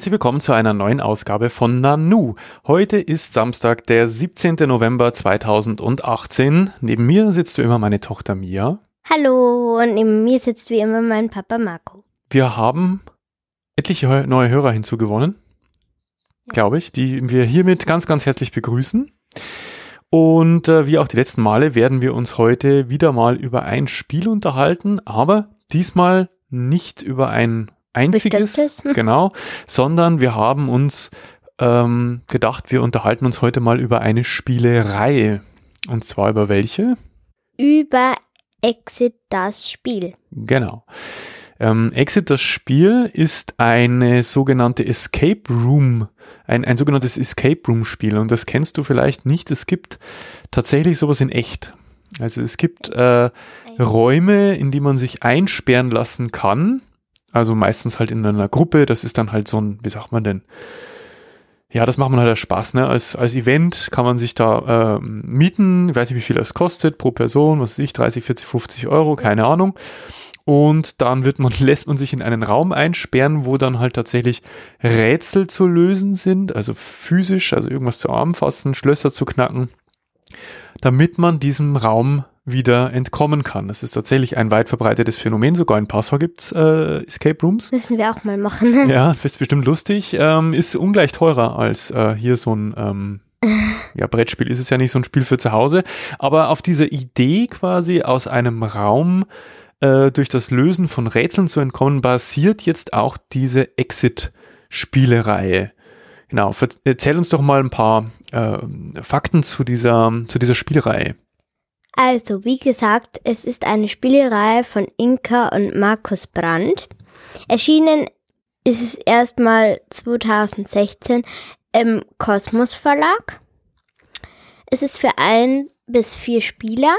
Herzlich willkommen zu einer neuen Ausgabe von Nanu. Heute ist Samstag, der 17. November 2018. Neben mir sitzt wie immer meine Tochter Mia. Hallo und neben mir sitzt wie immer mein Papa Marco. Wir haben etliche neue Hörer hinzugewonnen, glaube ich, die wir hiermit ganz, ganz herzlich begrüßen. Und äh, wie auch die letzten Male werden wir uns heute wieder mal über ein Spiel unterhalten, aber diesmal nicht über ein einziges, Bestimmtes. genau, sondern wir haben uns ähm, gedacht, wir unterhalten uns heute mal über eine Spielereihe. Und zwar über welche? Über Exit das Spiel. Genau. Ähm, Exit, das Spiel, ist eine sogenannte Escape Room, ein, ein sogenanntes Escape Room Spiel. Und das kennst du vielleicht nicht. Es gibt tatsächlich sowas in echt. Also es gibt äh, Räume, in die man sich einsperren lassen kann. Also meistens halt in einer Gruppe. Das ist dann halt so ein, wie sagt man denn? Ja, das macht man halt als Spaß, ne? Als, als Event kann man sich da äh, mieten. Ich weiß nicht, wie viel das kostet pro Person, was weiß ich, 30, 40, 50 Euro, keine Ahnung. Und dann wird man, lässt man sich in einen Raum einsperren, wo dann halt tatsächlich Rätsel zu lösen sind, also physisch, also irgendwas zu anfassen, Schlösser zu knacken, damit man diesem Raum wieder entkommen kann. Das ist tatsächlich ein weit verbreitetes Phänomen. Sogar in Passau gibt's äh, Escape Rooms. Müssen wir auch mal machen. Ja, ist bestimmt lustig. Ähm, ist ungleich teurer als äh, hier so ein ähm, ja, Brettspiel ist es ja nicht so ein Spiel für zu Hause. Aber auf dieser Idee quasi aus einem Raum äh, durch das Lösen von Rätseln zu entkommen, basiert jetzt auch diese Exit-Spielereihe. Genau, erzähl uns doch mal ein paar äh, Fakten zu dieser, zu dieser Spielreihe. Also, wie gesagt, es ist eine Spielereihe von Inka und Markus Brandt. Erschienen ist es erstmal 2016 im Kosmos Verlag. Es ist für ein bis vier Spieler.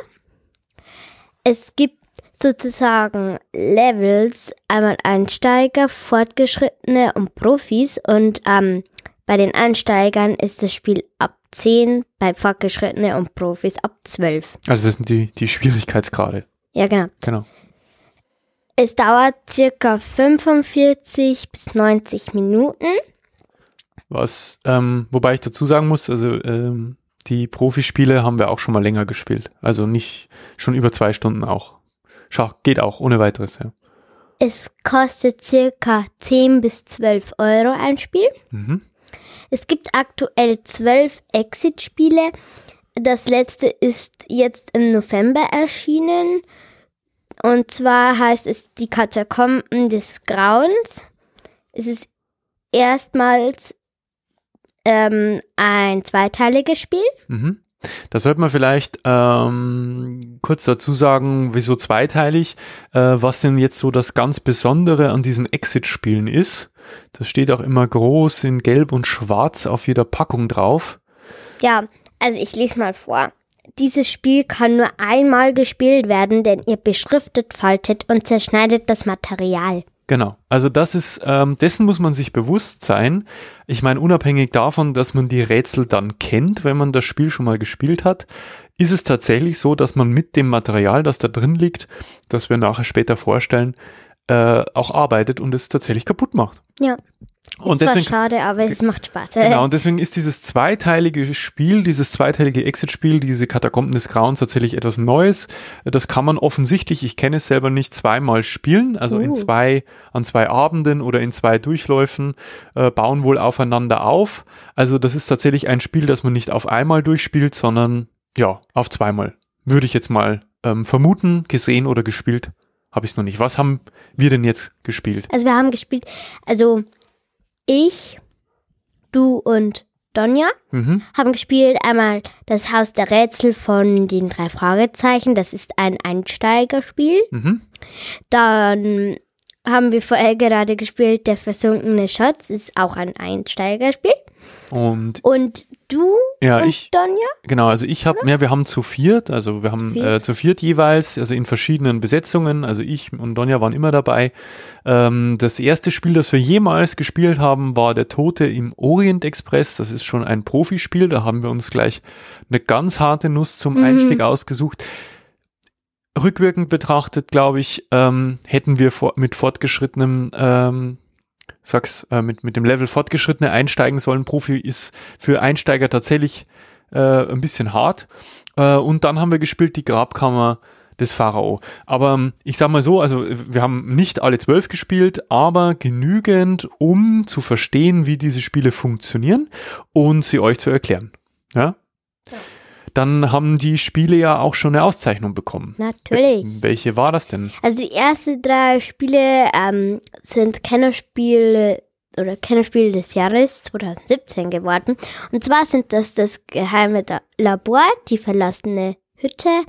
Es gibt sozusagen Levels, einmal Einsteiger, Fortgeschrittene und Profis. Und ähm, bei den Einsteigern ist das Spiel ab 10, bei Fortgeschrittene und Profis ab 12. Also das sind die, die Schwierigkeitsgrade. Ja, genau. Genau. Es dauert circa 45 bis 90 Minuten. Was, ähm, wobei ich dazu sagen muss, also ähm, die Profispiele haben wir auch schon mal länger gespielt. Also nicht schon über zwei Stunden auch. Schau, geht auch, ohne weiteres, ja. Es kostet circa 10 bis 12 Euro ein Spiel. Mhm. Es gibt aktuell 12 Exit-Spiele. Das letzte ist jetzt im November erschienen. Und zwar heißt es Die Katakomben des Grauens. Es ist erstmals ähm, ein zweiteiliges Spiel. Mhm. Da sollte man vielleicht ähm, kurz dazu sagen, wieso zweiteilig, äh, was denn jetzt so das ganz Besondere an diesen Exit-Spielen ist. Das steht auch immer groß in Gelb und Schwarz auf jeder Packung drauf. Ja, also ich lese mal vor. Dieses Spiel kann nur einmal gespielt werden, denn ihr beschriftet, faltet und zerschneidet das Material. Genau. Also das ist, ähm, dessen muss man sich bewusst sein. Ich meine, unabhängig davon, dass man die Rätsel dann kennt, wenn man das Spiel schon mal gespielt hat, ist es tatsächlich so, dass man mit dem Material, das da drin liegt, das wir nachher später vorstellen, äh, auch arbeitet und es tatsächlich kaputt macht. Ja. Und deswegen, schade, aber es macht Spaß. genau, und deswegen ist dieses zweiteilige Spiel, dieses zweiteilige Exit-Spiel, diese Katakomben des Grauens tatsächlich etwas Neues. Das kann man offensichtlich, ich kenne es selber nicht, zweimal spielen, also in Uh. zwei, an zwei Abenden oder in zwei Durchläufen, äh, bauen wohl aufeinander auf. Also das ist tatsächlich ein Spiel, das man nicht auf einmal durchspielt, sondern ja, auf zweimal. Würde ich jetzt mal ähm, vermuten, gesehen oder gespielt, habe ich es noch nicht. Was haben wir denn jetzt gespielt? Also wir haben gespielt, also ich, du und Donja Mhm. haben gespielt einmal das Haus der Rätsel von den drei Fragezeichen. Das ist ein Einsteigerspiel. Mhm. Dann haben wir vorher gerade gespielt Der versunkene Schatz. Ist auch ein Einsteigerspiel. Und Und du ja, und ich, Donja? Genau, also ich habe, ja, wir haben zu viert, also wir haben Zu äh, viert. zu viert jeweils, also in verschiedenen Besetzungen, also ich und Donja waren immer dabei. Ähm, das erste Spiel, das wir jemals gespielt haben, war Der Tote im Orient Express. Das ist schon ein Profispiel, da haben wir uns gleich eine ganz harte Nuss zum Mhm. Einstieg ausgesucht. Rückwirkend betrachtet, glaube ich, ähm, hätten wir vor, mit fortgeschrittenem ähm, sag's, äh, mit, mit dem Level Fortgeschrittene einsteigen sollen. Profi ist für Einsteiger tatsächlich äh, ein bisschen hart. Äh, und dann haben wir gespielt die Grabkammer des Pharao. Aber ähm, ich sag mal so, also wir haben nicht alle zwölf gespielt, aber genügend, um zu verstehen, wie diese Spiele funktionieren und sie euch zu erklären. Ja? ja. Dann haben die Spiele ja auch schon eine Auszeichnung bekommen. Natürlich. Welche war das denn? Also die ersten drei Spiele ähm, sind Kennerspiele oder Kennerspiel des Jahres 2017 geworden. Und zwar sind das das geheime Labor, die verlassene Hütte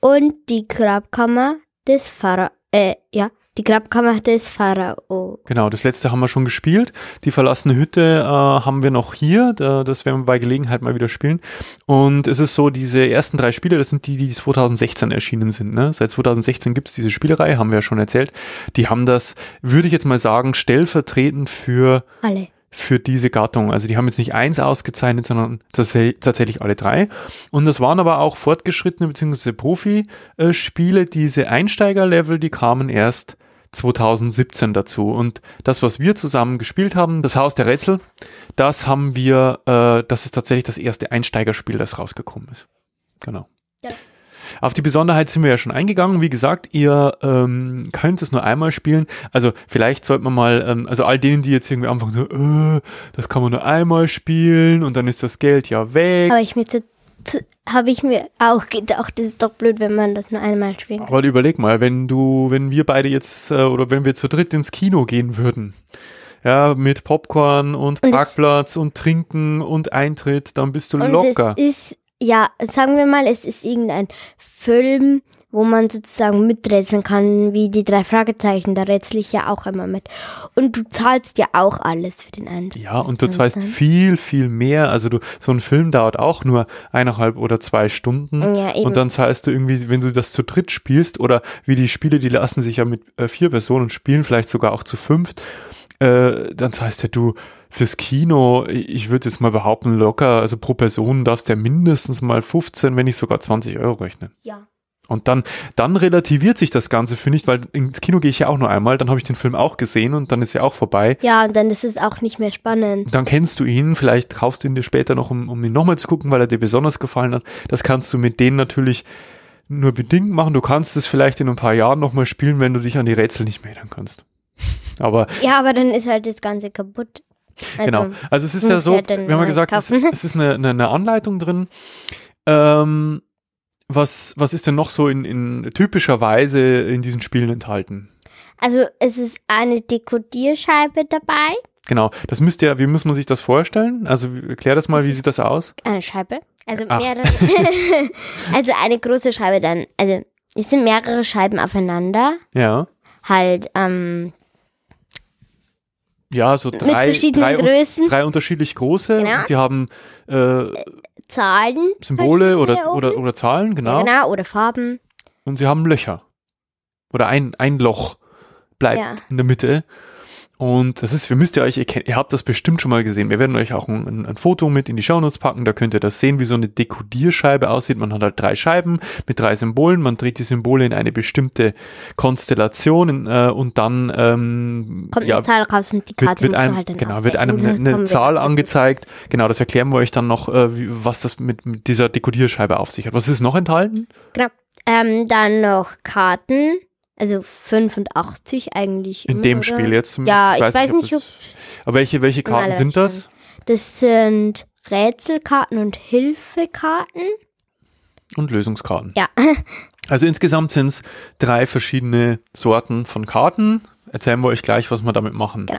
und die Grabkammer des Pharao. Äh, ja, die Grabkammer des Pharao. Genau, das letzte haben wir schon gespielt. Die verlassene Hütte äh, haben wir noch hier. Da, das werden wir bei Gelegenheit mal wieder spielen. Und es ist so, diese ersten drei Spiele, das sind die, die 2016 erschienen sind. Ne? Seit 2016 gibt es diese Spielerei, haben wir ja schon erzählt. Die haben das, würde ich jetzt mal sagen, stellvertretend für alle für diese Gattung. Also die haben jetzt nicht eins ausgezeichnet, sondern tatsächlich alle drei. Und das waren aber auch fortgeschrittene bzw. Profi-Spiele. Diese Einsteiger-Level, die kamen erst 2017 dazu. Und das, was wir zusammen gespielt haben, das Haus der Rätsel, das haben wir, äh, das ist tatsächlich das erste Einsteigerspiel, das rausgekommen ist. Genau. Ja. Auf die Besonderheit sind wir ja schon eingegangen. Wie gesagt, ihr ähm, könnt es nur einmal spielen. Also vielleicht sollte man mal, ähm, also all denen, die jetzt irgendwie anfangen so, äh, das kann man nur einmal spielen und dann ist das Geld ja weg. Aber ich mir zu habe ich mir auch gedacht, das ist doch blöd, wenn man das nur einmal spielt. Aber überleg mal, wenn du, wenn wir beide jetzt äh, oder wenn wir zu dritt ins Kino gehen würden, ja, mit Popcorn und, und Parkplatz und Trinken und Eintritt, dann bist du und locker. Das ist ja, sagen wir mal, es ist irgendein Film, wo man sozusagen miträtseln kann, wie die drei Fragezeichen, da rätsel ich ja auch immer mit. Und du zahlst ja auch alles für den Eintritt. Ja, und du zahlst viel, viel mehr. Also du, so ein Film dauert auch nur eineinhalb oder zwei Stunden. Ja, eben. Und dann zahlst du irgendwie, wenn du das zu dritt spielst, oder wie die Spiele, die lassen sich ja mit äh, vier Personen spielen, vielleicht sogar auch zu fünft, äh, dann zahlst ja du fürs Kino, ich würde jetzt mal behaupten, locker, also pro Person darfst du ja mindestens mal 15, wenn nicht sogar 20 Euro rechnen. Ja. Und dann, dann relativiert sich das Ganze, finde ich, weil ins Kino gehe ich ja auch nur einmal, dann habe ich den Film auch gesehen und dann ist er auch vorbei. Ja, und dann ist es auch nicht mehr spannend. Dann kennst du ihn, vielleicht kaufst du ihn dir später noch, um, um ihn nochmal zu gucken, weil er dir besonders gefallen hat. Das kannst du mit denen natürlich nur bedingt machen. Du kannst es vielleicht in ein paar Jahren nochmal spielen, wenn du dich an die Rätsel nicht mehr erinnern kannst. Aber. Ja, aber dann ist halt das Ganze kaputt. Also, genau. Also es ist ja so, wir haben ja gesagt, es, es, ist eine, eine, eine Anleitung drin. Ähm, was, was ist denn noch so in, in typischer Weise in diesen Spielen enthalten? Also es ist eine Dekodierscheibe dabei. Genau, das müsst ihr, wie muss man sich das vorstellen? Also erklär das mal, wie sieht das aus? Eine Scheibe. Also Ach. mehrere. also eine große Scheibe dann. Also es sind mehrere Scheiben aufeinander. Ja. Halt ähm, ja, so drei, mit verschiedenen drei, Größen. drei unterschiedlich große. Genau. Die haben äh, Zahlen. Symbole oder, oder, oder Zahlen, genau. Ja, genau, oder Farben. Und sie haben Löcher. Oder ein, ein Loch bleibt ja. in der Mitte. Und das ist, wir müsst ihr euch, ihr, kennt, ihr habt das bestimmt schon mal gesehen. Wir werden euch auch ein, ein Foto mit in die Shownotes packen. Da könnt ihr das sehen, wie so eine Dekodierscheibe aussieht. Man hat halt drei Scheiben mit drei Symbolen. Man dreht die Symbole in eine bestimmte Konstellation äh, und dann ähm, kommt ja, eine Zahl raus und die Karte wird, wird einem, halt Genau, wird einem eine, eine Zahl angezeigt. Genau, das erklären wir euch dann noch, äh, wie, was das mit, mit dieser Dekodierscheibe auf sich hat. Was ist noch enthalten? Genau. Ähm, dann noch Karten also 85 eigentlich. In dem oder? Spiel jetzt? Ja, ich weiß, weiß nicht, ob. Aber welche, welche Karten sind das? Das sind Rätselkarten und Hilfekarten. Und Lösungskarten. Ja. Also insgesamt sind es drei verschiedene Sorten von Karten. Erzählen wir euch gleich, was wir damit machen. Genau.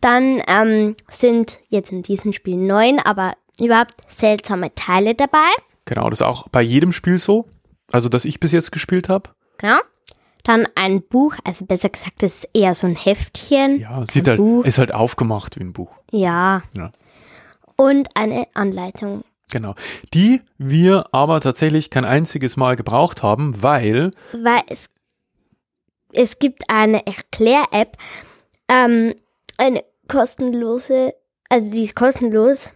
Dann ähm, sind jetzt in diesem Spiel neun, aber überhaupt seltsame Teile dabei. Genau, das ist auch bei jedem Spiel so. Also, das ich bis jetzt gespielt habe. Genau. Dann ein Buch, also besser gesagt, das ist eher so ein Heftchen. Ja, sieht halt, Buch. ist halt aufgemacht wie ein Buch. Ja. ja. Und eine Anleitung. Genau. Die wir aber tatsächlich kein einziges Mal gebraucht haben, weil. Weil es, es gibt eine Erklär-App, ähm, eine kostenlose, also die ist kostenlos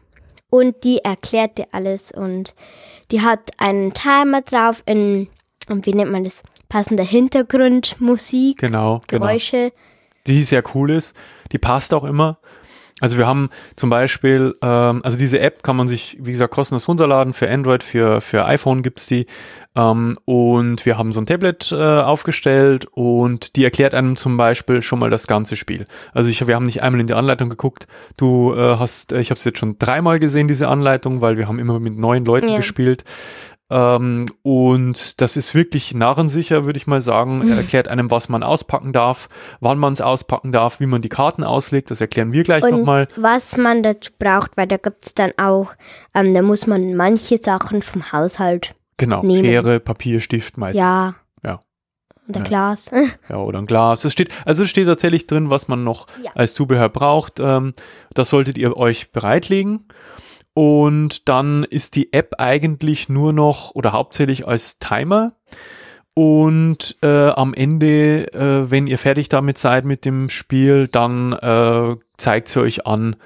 und die erklärt dir alles und die hat einen Timer drauf in, und wie nennt man das? Passende Hintergrundmusik, genau, Geräusche. Genau. Die sehr cool ist. die passt auch immer. Also wir haben zum Beispiel, ähm, also diese App kann man sich, wie gesagt, kostenlos runterladen. Für Android, für, für iPhone gibt's die. Ähm, und wir haben so ein Tablet äh, aufgestellt und die erklärt einem zum Beispiel schon mal das ganze Spiel. Also ich, wir haben nicht einmal in die Anleitung geguckt. Du äh, hast, ich habe es jetzt schon dreimal gesehen, diese Anleitung, weil wir haben immer mit neuen Leuten Ja. gespielt. Ähm, und das ist wirklich narrensicher, würde ich mal sagen. Er erklärt einem, was man auspacken darf, wann man es auspacken darf, wie man die Karten auslegt. Das erklären wir gleich nochmal. was man dazu braucht, weil da gibt's dann auch, ähm, da muss man manche Sachen vom Haushalt, Genau, nehmen. Schere, Papier, Stift meistens. ja. Ja. Und ein Ja. Glas. Ja, oder ein Glas. Es steht, also es steht tatsächlich drin, was man noch Ja. als Zubehör braucht. Ähm, das solltet ihr euch bereitlegen. Und dann ist die App eigentlich nur noch oder hauptsächlich als Timer. Und äh, am Ende, äh, wenn ihr fertig damit seid mit dem Spiel, dann äh, zeigt sie euch an,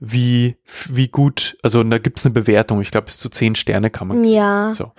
wie, wie gut, also da gibt's eine Bewertung. Ich glaube, bis zu zehn Sterne kann man ja. so.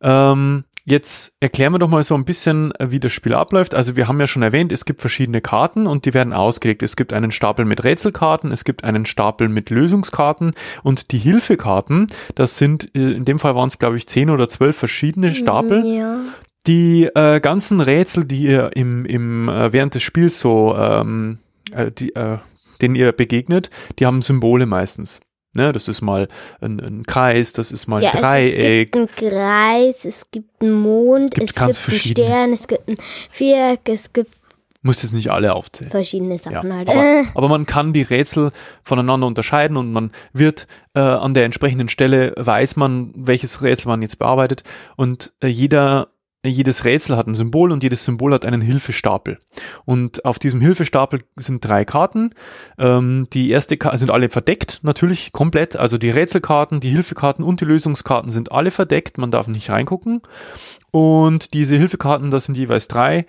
Ähm, jetzt erklären wir doch mal so ein bisschen, äh, wie das Spiel abläuft. Also wir haben ja schon erwähnt, es gibt verschiedene Karten und die werden ausgelegt. Es gibt einen Stapel mit Rätselkarten, es gibt einen Stapel mit Lösungskarten und die Hilfekarten, das sind, äh, in dem Fall waren es glaube ich zehn oder zwölf verschiedene Stapel. Ja. Die äh, ganzen Rätsel, die ihr im, im äh, während des Spiels so, ähm, äh, die, äh, denen ihr begegnet, die haben Symbole meistens. Ne, das ist mal ein, ein Kreis, das ist mal Ja, ein also Dreieck. es gibt einen Kreis, es gibt einen Mond, Gibt's es gibt einen. Stern, es gibt ein Viereck, es gibt muss jetzt nicht alle aufzählen. verschiedene Ja, Sachen halt. aber, aber man kann die Rätsel voneinander unterscheiden und man wird äh, an der entsprechenden Stelle weiß man, welches Rätsel man jetzt bearbeitet und äh, jeder jedes Rätsel hat ein Symbol und jedes Symbol hat einen Hilfestapel. Und auf diesem Hilfestapel sind drei Karten. Ähm, die erste Karte sind alle verdeckt, natürlich komplett. Also die Rätselkarten, die Hilfekarten und die Lösungskarten sind alle verdeckt. Man darf nicht reingucken. Und diese Hilfekarten, das sind jeweils drei.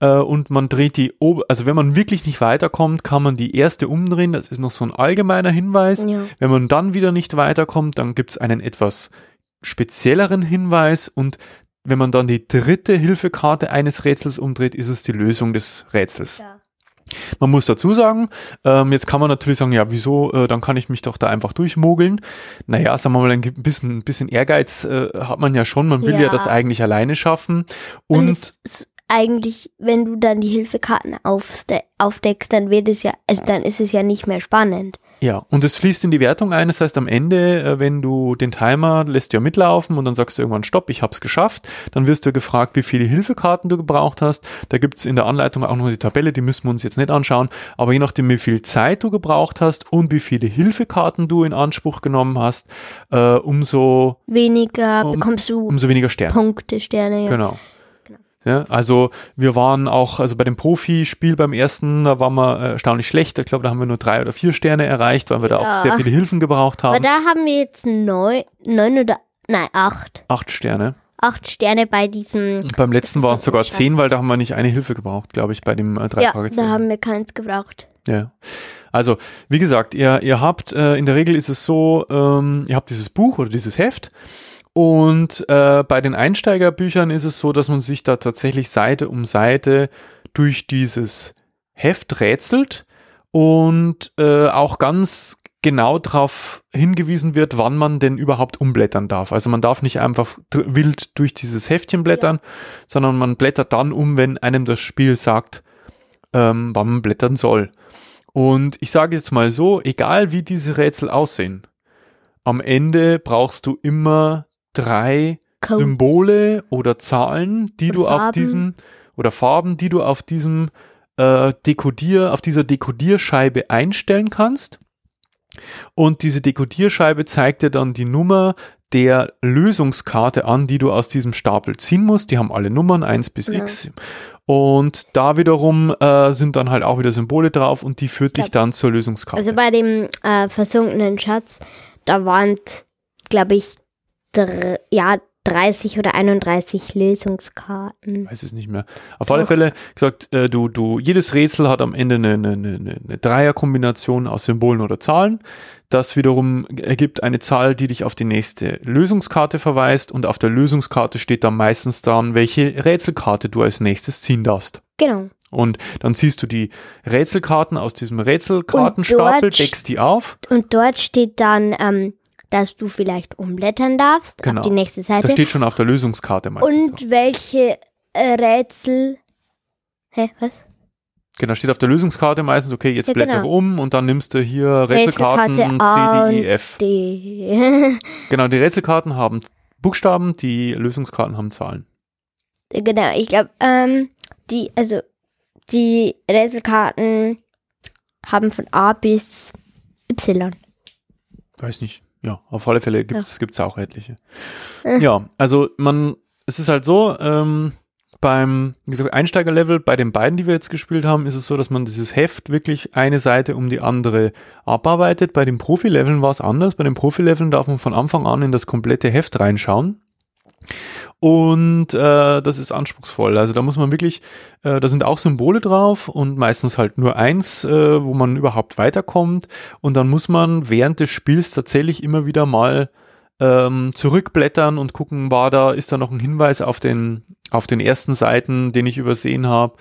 Äh, und man dreht die, ober also wenn man wirklich nicht weiterkommt, kann man die erste umdrehen. Das ist noch so ein allgemeiner Hinweis. Ja. Wenn man dann wieder nicht weiterkommt, dann gibt's einen etwas spezielleren Hinweis und wenn man dann die dritte Hilfekarte eines Rätsels umdreht, ist es die Lösung des Rätsels. Ja. Man muss dazu sagen, ähm, jetzt kann man natürlich sagen, ja, wieso, äh, dann kann ich mich doch da einfach durchmogeln. Naja, sagen wir mal, ein bisschen, ein bisschen Ehrgeiz äh, hat man ja schon, man will ja. Ja. das eigentlich alleine schaffen. Und, Und, eigentlich, wenn du dann die Hilfekarten aufste aufdeckst, dann wird es ja, also dann ist es ja nicht mehr spannend. Ja, und es fließt in die Wertung ein. Das heißt, am Ende, äh, wenn du den Timer lässt ja mitlaufen und dann sagst du irgendwann Stopp, ich hab's geschafft, dann wirst du gefragt, wie viele Hilfekarten du gebraucht hast. Da gibt's in der Anleitung auch noch die Tabelle, die müssen wir uns jetzt nicht anschauen, aber je nachdem, wie viel Zeit du gebraucht hast und wie viele Hilfekarten du in Anspruch genommen hast, äh, umso, Weniger Um- bekommst du umso weniger Sterne. Punkte, Sterne, ja. Genau. Ja, also wir waren auch, also bei dem Profispiel beim ersten, da waren wir äh, erstaunlich schlecht. Ich glaube, da haben wir nur drei oder vier Sterne erreicht, weil wir da auch Ja. sehr viele Hilfen gebraucht Aber haben. da haben wir jetzt neun, neun oder, nein, acht. Acht Sterne. Acht Sterne bei diesem, Und beim letzten waren es sogar zehn, weil da haben wir nicht eine Hilfe gebraucht, glaube ich, bei dem äh, drei ja, da haben wir keins gebraucht. Ja. Also, wie gesagt, ihr, ihr habt, äh, in der Regel ist es so, ähm, ihr habt dieses Buch oder dieses Heft und äh, bei den Einsteigerbüchern ist es so, dass man sich da tatsächlich Seite um Seite durch dieses Heft rätselt und äh, auch ganz genau darauf hingewiesen wird, wann man denn überhaupt umblättern darf. Also man darf nicht einfach wild durch dieses Heftchen blättern, sondern man blättert dann um, wenn einem das Spiel sagt, ähm, wann man blättern soll. Und ich sage jetzt mal so, egal wie diese Rätsel aussehen, am Ende brauchst du immer drei Codes. Symbole oder Zahlen, die Und du auf Farben. diesem oder Farben, die du auf diesem äh, Dekodier, auf dieser Dekodierscheibe einstellen kannst. Und diese Dekodierscheibe zeigt dir dann die Nummer der Lösungskarte an, die du aus diesem Stapel ziehen musst. Die haben alle Nummern 1 bis Ja. x. Und da wiederum äh, sind dann halt auch wieder Symbole drauf und die führt dich dann zur Lösungskarte. Also bei dem äh, versunkenen Schatz, da waren, glaube ich, dr ja, 30 oder 31 Lösungskarten. weiß es nicht mehr. Auf alle Doch. Fälle gesagt, äh, du, du, jedes Rätsel hat am Ende eine, eine, eine, eine Dreierkombination aus Symbolen oder Zahlen. Das wiederum ergibt eine Zahl, die dich auf die nächste Lösungskarte verweist und auf der Lösungskarte steht dann meistens dann, welche Rätselkarte du als nächstes ziehen darfst. Genau. Und dann ziehst du die Rätselkarten aus diesem Rätselkartenstapel, deckst die auf. Und dort steht dann, ähm, dass du vielleicht umblättern darfst Genau. auf die nächste Das Seite. steht schon auf der Lösungskarte meistens. drauf. Und welche äh, Rätsel. Hä, was? Genau, steht auf der Lösungskarte meistens, okay, jetzt Ja, blätter genau. um und dann nimmst du hier Rätselkarten Rätselkarte C, D, E, F. Die. Genau, die Rätselkarten haben Buchstaben, die Lösungskarten haben Zahlen. genau, ich glaube, ähm, die, also, die Rätselkarten haben von A bis Y. Weiß nicht. Ja, auf alle Fälle gibt es auch etliche. Ja, also man, es ist halt so, ähm, beim wie gesagt, Einsteigerlevel, bei den beiden, die wir jetzt gespielt haben, ist es so, dass man dieses Heft wirklich eine Seite um die andere abarbeitet. Bei den Profileveln war es anders. Bei den Profileveln darf man von Anfang an in das komplette Heft reinschauen. Und äh, das ist anspruchsvoll. Also da muss man wirklich, äh, da sind auch Symbole drauf und meistens halt nur eins, äh, wo man überhaupt weiterkommt. Und dann muss man während des Spiels tatsächlich immer wieder mal ähm, zurückblättern und gucken, war da, ist da noch ein Hinweis auf den, auf den ersten Seiten, den ich übersehen habe.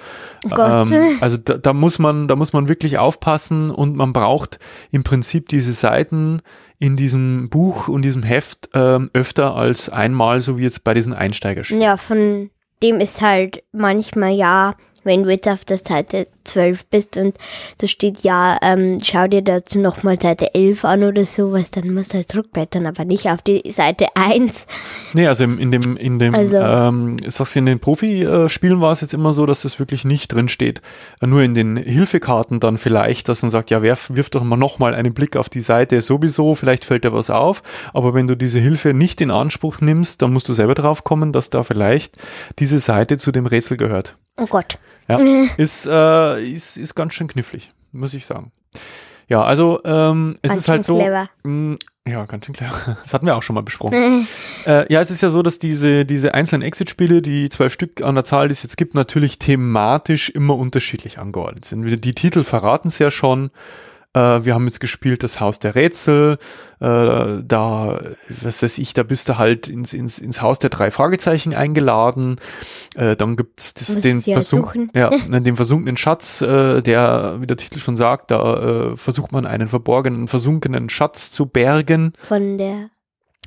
Oh. Ähm, also da, da muss man, da muss man wirklich aufpassen und man braucht im Prinzip diese Seiten in diesem Buch und diesem Heft ähm, öfter als einmal, so wie jetzt bei diesen Einsteigerspielen. Ja, von dem ist halt manchmal ja, wenn du jetzt auf der Seite 12 bist und da steht ja, ähm, schau dir dazu nochmal Seite 11 an oder sowas, dann musst du halt zurückblättern, aber nicht auf die Seite 1. Nee, also in dem, in dem, Also- ähm, sagst du, in den Profi-Spielen war es jetzt immer so, dass das wirklich nicht drin steht. Äh, Nur in den Hilfekarten dann vielleicht, dass man sagt, ja, werf, wirf doch mal nochmal einen Blick auf die Seite sowieso, vielleicht fällt dir was auf. Aber wenn du diese Hilfe nicht in Anspruch nimmst, dann musst du selber drauf kommen, dass da vielleicht diese Seite zu dem Rätsel gehört. Oh Gott. Ja, ist, äh, ist, ist ganz schön knifflig, muss ich sagen. Ja, also ähm, es Ganz ist halt so. clever. mh, ja, ganz schön clever. Das hatten wir auch schon mal besprochen. Äh, ja, es ist ja so, dass diese, diese einzelnen Exit-Spiele, die zwölf Stück an der Zahl, die es jetzt gibt, natürlich thematisch immer unterschiedlich angeordnet sind. Die Titel verraten es ja schon. Äh, wir haben jetzt gespielt das Haus der Rätsel. Äh, da, was weiß ich, da bist du halt ins, ins, ins Haus der drei Fragezeichen eingeladen. Äh, dann gibt's das, den, versunk ja, den versunkenen Schatz, äh, der, wie der Titel schon sagt, da äh, versucht man einen verborgenen, versunkenen Schatz zu bergen. Von der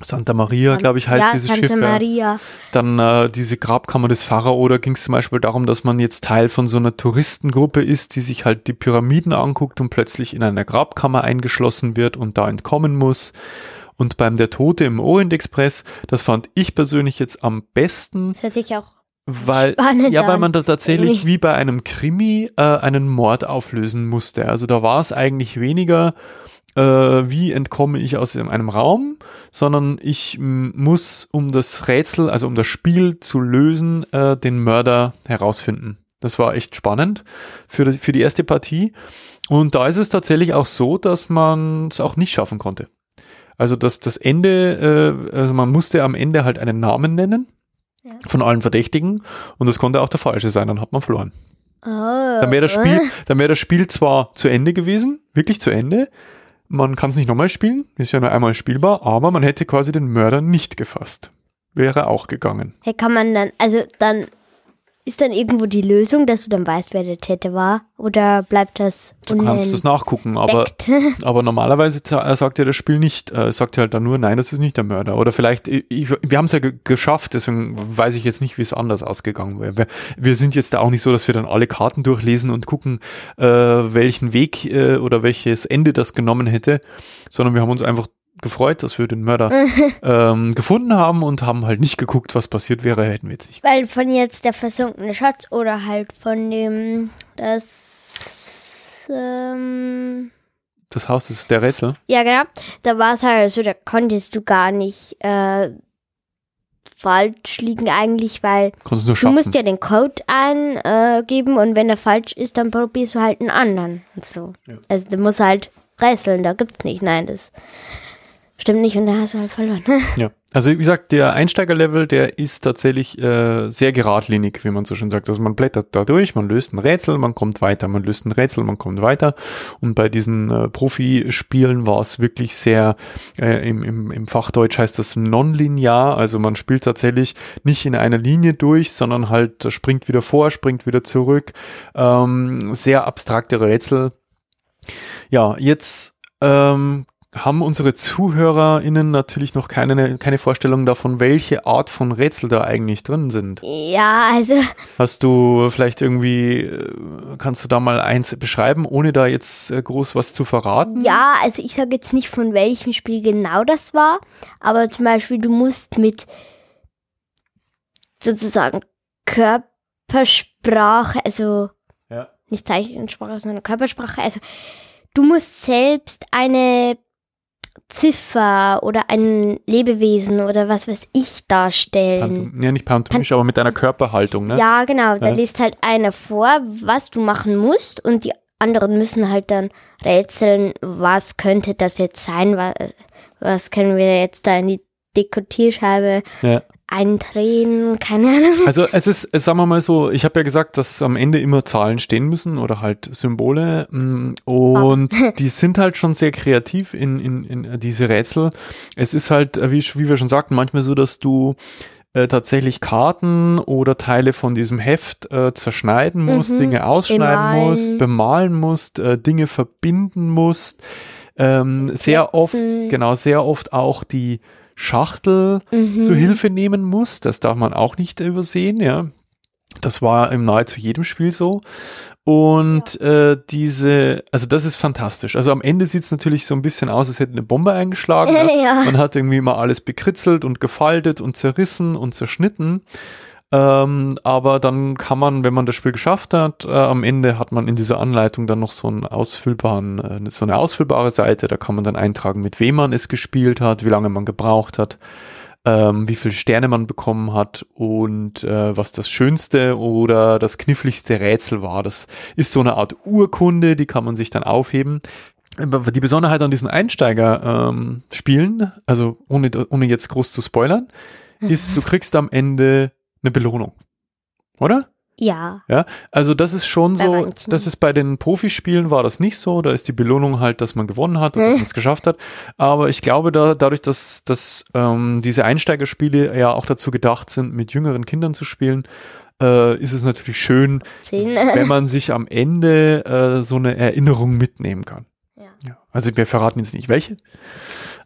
Santa Maria, glaube ich, heißt ja, dieses Santa Schiff. Ja. Maria. Dann äh, diese Grabkammer des Pharao, da ging es zum Beispiel darum, dass man jetzt Teil von so einer Touristengruppe ist, die sich halt die Pyramiden anguckt und plötzlich in einer Grabkammer eingeschlossen wird und da entkommen muss. Und beim Der Tote im Orient Express, das fand ich persönlich jetzt am besten, Das hört sich auch weil, Spannend ja, weil an. man da tatsächlich wie bei einem Krimi äh, einen Mord auflösen musste. Also da war es eigentlich weniger, äh, wie entkomme ich aus einem Raum, sondern ich muss, um das Rätsel, also um das Spiel zu lösen, äh, den Mörder herausfinden. Das war echt spannend für, die- für die erste Partie. Und da ist es tatsächlich auch so, dass man es auch nicht schaffen konnte. Also dass das Ende, äh, also man musste am Ende halt einen Namen nennen Ja. von allen Verdächtigen und das konnte auch der falsche sein, dann hat man verloren. Oh. Dann wäre das Spiel, dann wäre das Spiel zwar zu Ende gewesen, wirklich zu Ende. Man kann es nicht nochmal spielen, ist ja nur einmal spielbar, aber man hätte quasi den Mörder nicht gefasst. Wäre auch gegangen. Hey, kann man dann, also dann ist dann irgendwo die Lösung, dass du dann weißt, wer der Täter war? Oder bleibt das Du kannst es nachgucken, aber, aber normalerweise äh, sagt ja das Spiel nicht, äh, sagt ja halt dann nur, nein, das ist nicht der Mörder. Oder vielleicht, ich, wir haben es ja ge geschafft, deswegen weiß ich jetzt nicht, wie es anders ausgegangen wäre. Wir, wir sind jetzt da auch nicht so, dass wir dann alle Karten durchlesen und gucken, äh, welchen Weg äh, oder welches Ende das genommen hätte, sondern wir haben uns einfach gefreut, dass wir den Mörder ähm, gefunden haben und haben halt nicht geguckt, was passiert wäre, hätten wir jetzt nicht. Weil von jetzt der versunkene Schatz oder halt von dem, das, ähm, Das Haus ist der Rätsel. ja genau, da war es halt so, da konntest du gar nicht, äh, falsch liegen eigentlich, weil du schaffen. musst ja den Code eingeben äh, und wenn er falsch ist, dann probierst du halt einen anderen und so. Ja. Also du musst halt rätseln, da gibt's nicht, nein, das Stimmt nicht und da hast du halt verloren. Ja, also wie gesagt, der Einsteigerlevel, der ist tatsächlich äh, sehr geradlinig, wie man so schön sagt. Also man blättert da durch, man löst ein Rätsel, man kommt weiter, man löst ein Rätsel, man kommt weiter. Und bei diesen äh, Profispielen war es wirklich sehr, äh, im, im, im Fachdeutsch heißt das nonlinear, also man spielt tatsächlich nicht in einer Linie durch, sondern halt springt wieder vor, springt wieder zurück. Ähm, sehr abstrakte Rätsel. Ja, jetzt ähm, haben unsere ZuhörerInnen natürlich noch keine, keine Vorstellung davon, welche Art von Rätsel da eigentlich drin sind. Ja, also. Hast du vielleicht irgendwie, äh, kannst du da mal eins beschreiben, ohne da jetzt äh, groß was zu verraten? Ja, also ich sage jetzt nicht, von welchem Spiel genau das war, aber zum Beispiel, du musst mit sozusagen Körpersprache, also Ja. nicht Zeichensprache, sondern Körpersprache, also du musst selbst eine Ziffer oder ein Lebewesen oder was weiß ich darstellen. Pantom ja, nicht pantomisch, aber mit deiner Körperhaltung, ne? Ja, genau. Da Ja. liest halt einer vor, was du machen musst und die anderen müssen halt dann rätseln, was könnte das jetzt sein, was, was können wir jetzt da in die Dekotierscheibe Ja. Eindrehen, keine Ahnung. Also es ist, es- sagen wir mal so, ich habe ja gesagt, dass am Ende immer Zahlen stehen müssen oder halt Symbole mm, und die sind halt schon sehr kreativ in, in, in diese Rätsel. Es ist halt, äh, wie, wie wir schon sagten, manchmal so, dass du äh, tatsächlich Karten oder Teile von diesem Heft äh, zerschneiden musst, Mhm, Dinge ausschneiden bemalen. musst, bemalen musst, äh, Dinge verbinden musst. Ähm, sehr oft, genau, sehr oft auch die Schachtel Mhm. zu Hilfe nehmen muss. Das darf man auch nicht übersehen, ja. Das war im nahezu jedem Spiel so. Und äh, diese, also das ist fantastisch. Also am Ende sieht es natürlich so ein bisschen aus, als hätte eine Bombe eingeschlagen. ja. ja. Man hat irgendwie mal alles bekritzelt und gefaltet und zerrissen und zerschnitten. Ähm, aber dann kann man, wenn man das Spiel geschafft hat, äh, am Ende hat man in dieser Anleitung dann noch so einen ausfüllbaren, äh, so eine ausfüllbare Seite. Da kann man dann eintragen, mit wem man es gespielt hat, wie lange man gebraucht hat, ähm, wie viele Sterne man bekommen hat und äh, was das schönste oder das kniffligste Rätsel war. Das ist so eine Art Urkunde, die kann man sich dann aufheben. Die Besonderheit an diesen Einsteiger-Spielen, also ohne, ohne jetzt groß zu spoilern, ist, du kriegst am Ende eine Belohnung. Oder? ja. Also das ist schon Bei so, manchen. das ist bei den Profispielen war das nicht so, da ist die Belohnung halt, dass man gewonnen hat und dass man es geschafft hat. Aber ich glaube, da, dadurch, dass, dass ähm, diese Einsteigerspiele ja auch dazu gedacht sind, mit jüngeren Kindern zu spielen, äh, ist es natürlich schön, Zehn. wenn man sich am Ende äh, so eine Erinnerung mitnehmen kann. Ja. Ja. Also wir verraten jetzt nicht welche,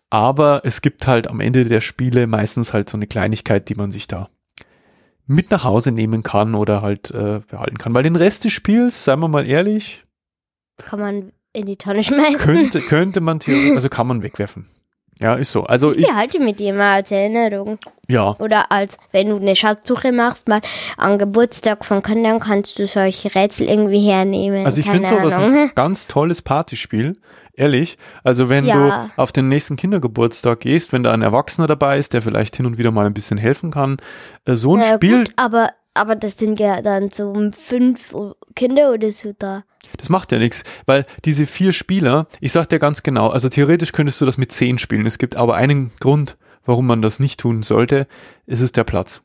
aber es gibt halt am Ende der Spiele meistens halt so eine Kleinigkeit, die man sich da mit nach Hause nehmen kann oder halt äh, behalten kann. Weil den Rest des Spiels, seien wir mal ehrlich, Kann man in die Tonne schmeißen. könnte, könnte man theoretisch, also kann man wegwerfen. Ja, ist so. Also ich ich, behalte mit dir mal als Erinnerung. ja, Oder als, wenn du eine Schatzsuche machst, mal am Geburtstag von Kindern kannst du solche Rätsel irgendwie hernehmen. also ich finde sowas ein ganz tolles Partyspiel. Ehrlich. Also wenn Ja. du auf den nächsten Kindergeburtstag gehst, wenn da ein Erwachsener dabei ist, der vielleicht hin und wieder mal ein bisschen helfen kann, äh, so ein Na Spiel, Gut, aber, aber das sind ja dann so fünf Kinder oder so da. Das macht ja nichts, weil diese vier Spieler, ich sag dir ganz genau, also theoretisch könntest du das mit zehn spielen. Es gibt aber einen Grund, warum man das nicht tun sollte, es ist der Platz.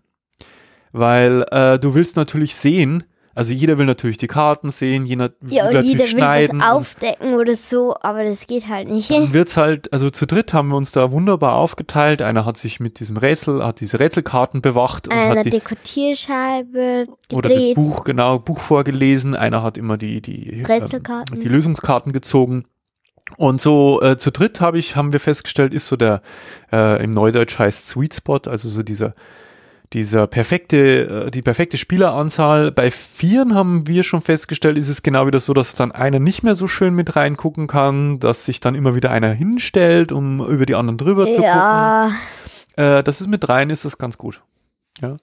Weil äh, du willst natürlich sehen, also jeder will natürlich die Karten sehen, jeder Ja, will und jeder will schneiden. und aufdecken oder so, aber das geht halt nicht. Dann wird's halt, also zu dritt haben wir uns da wunderbar aufgeteilt. Einer hat sich mit diesem Rätsel, hat diese Rätselkarten bewacht und Eine hat die, Dekotierscheibe oder das gedreht. Buch, genau, Buch vorgelesen. Einer hat immer die, die, Rätselkarten. äh, die Lösungskarten gezogen. Und so äh, zu dritt habe ich, haben wir festgestellt, ist so der, äh, im Neudeutsch heißt Sweet Spot, also so dieser, dieser perfekte, äh, die perfekte Spieleranzahl. Bei Vieren haben wir schon festgestellt, ist es genau wieder so, dass dann einer nicht mehr so schön mit reingucken kann, dass sich dann immer wieder einer hinstellt, um über die anderen drüber zu Ja, gucken. Äh, das ist mit rein, ist das ganz gut.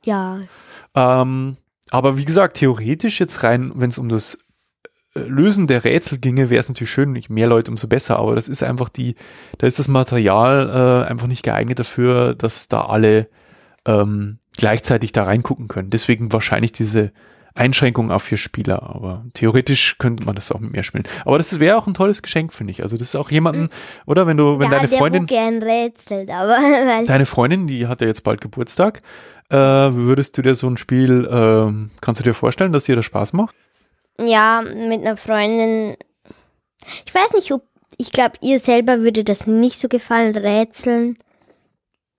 ja. Ähm, aber wie gesagt, theoretisch jetzt rein, wenn es um das äh, Lösen der Rätsel ginge, wäre es natürlich schön, nicht mehr Leute, umso besser. Aber das ist einfach die, da ist das Material äh, einfach nicht geeignet dafür, dass da alle ähm, gleichzeitig da reingucken können. Deswegen wahrscheinlich diese Einschränkung auf vier Spieler, aber theoretisch könnte man das auch mit mehr spielen. Aber das wäre auch ein tolles Geschenk, finde ich. Also das ist auch jemanden, oder wenn du, wenn ja, deine Freundin, gern rätselt, aber weil deine Freundin, die hat ja jetzt bald Geburtstag, äh, würdest du dir so ein Spiel, ähm, kannst du dir vorstellen, dass dir das Spaß macht? ja, mit einer Freundin. Ich weiß nicht, ob ich glaube, ihr selber würde das nicht so gefallen, rätseln.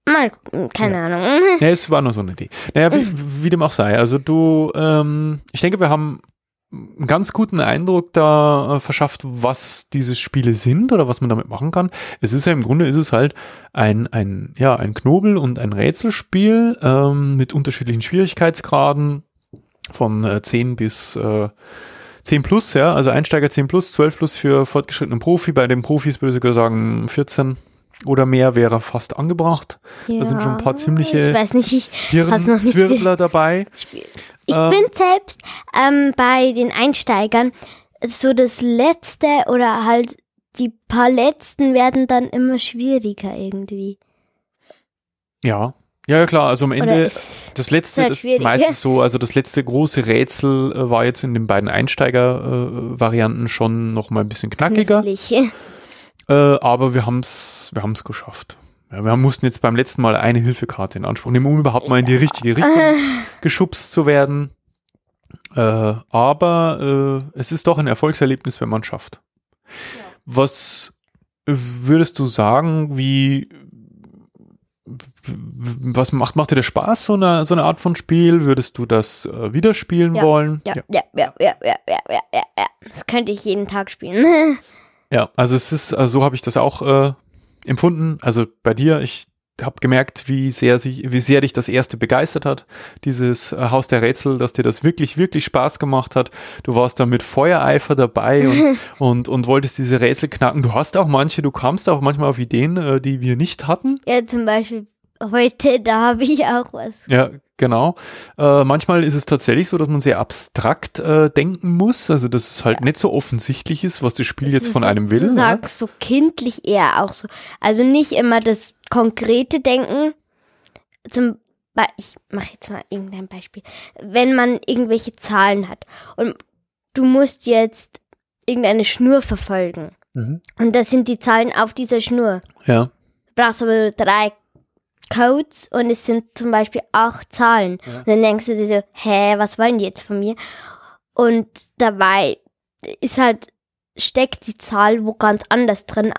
Mal, keine Ahnung. Ja, es war nur so eine Idee. Naja, wie, wie dem auch sei. Also du, ähm, ich denke, wir haben einen ganz guten Eindruck da äh, verschafft, was diese Spiele sind oder was man damit machen kann. Es ist ja im Grunde ist es halt ein, ein, ja, ein Knobel und ein Rätselspiel ähm, mit unterschiedlichen Schwierigkeitsgraden von äh, 10 bis äh, 10 plus, ja, also Einsteiger 10 plus, 12 plus für fortgeschrittenen Profi. Bei den Profis würde ich sogar sagen 14 oder mehr wäre fast angebracht. Da sind schon ein paar ziemliche Ich weiß nicht, Hirnzwirbler dabei. Ich Ähm. bin selbst ähm, bei den Einsteigern so das letzte oder halt die paar letzten werden dann immer schwieriger irgendwie. Ja. Ja, ja, klar, also am Ende, das letzte, halt das meistens so, also das letzte große Rätsel äh, war jetzt in den beiden Einsteiger-Varianten schon noch mal ein bisschen knackiger, knifflig. Äh, aber wir haben es wir haben's geschafft. Ja, wir mussten jetzt beim letzten Mal eine Hilfekarte in Anspruch nehmen, um überhaupt mal in die richtige oh. Richtung äh. geschubst zu werden. Äh, aber äh, es ist doch ein Erfolgserlebnis, wenn man es schafft. Ja. Was würdest du sagen, wie was macht, macht dir der Spaß, so eine, so eine Art von Spiel? Würdest du das äh, wieder spielen ja, wollen? Ja ja. ja, ja, ja, ja, ja, ja, ja, Das könnte ich jeden Tag spielen. Ja, also es ist, also so habe ich das auch äh, empfunden. Also bei dir, ich habe gemerkt, wie sehr sich, wie sehr dich das erste begeistert hat, dieses äh, Haus der Rätsel, dass dir das wirklich, wirklich Spaß gemacht hat. Du warst da mit Feuereifer dabei und, und, und wolltest diese Rätsel knacken. Du hast auch manche, du kamst auch manchmal auf Ideen, äh, die wir nicht hatten. ja, zum Beispiel heute, da habe ich auch was. Ja, genau. Äh, manchmal ist es tatsächlich so, dass man sehr abstrakt äh, denken muss, also dass es halt nicht so offensichtlich ist, was das Spiel jetzt von einem will. Du ne? sagst so kindlich eher auch so. Also nicht immer das konkrete Denken. Zum Be ich mache jetzt mal irgendein Beispiel. Wenn man irgendwelche Zahlen hat und du musst jetzt irgendeine Schnur verfolgen Mhm. und das sind die Zahlen auf dieser Schnur. Ja. Du brauchst aber drei Codes und es sind zum Beispiel acht Zahlen. Ja. Und dann denkst du dir so, hä, was wollen die jetzt von mir? Und dabei ist halt, steckt die Zahl wo ganz anders drin,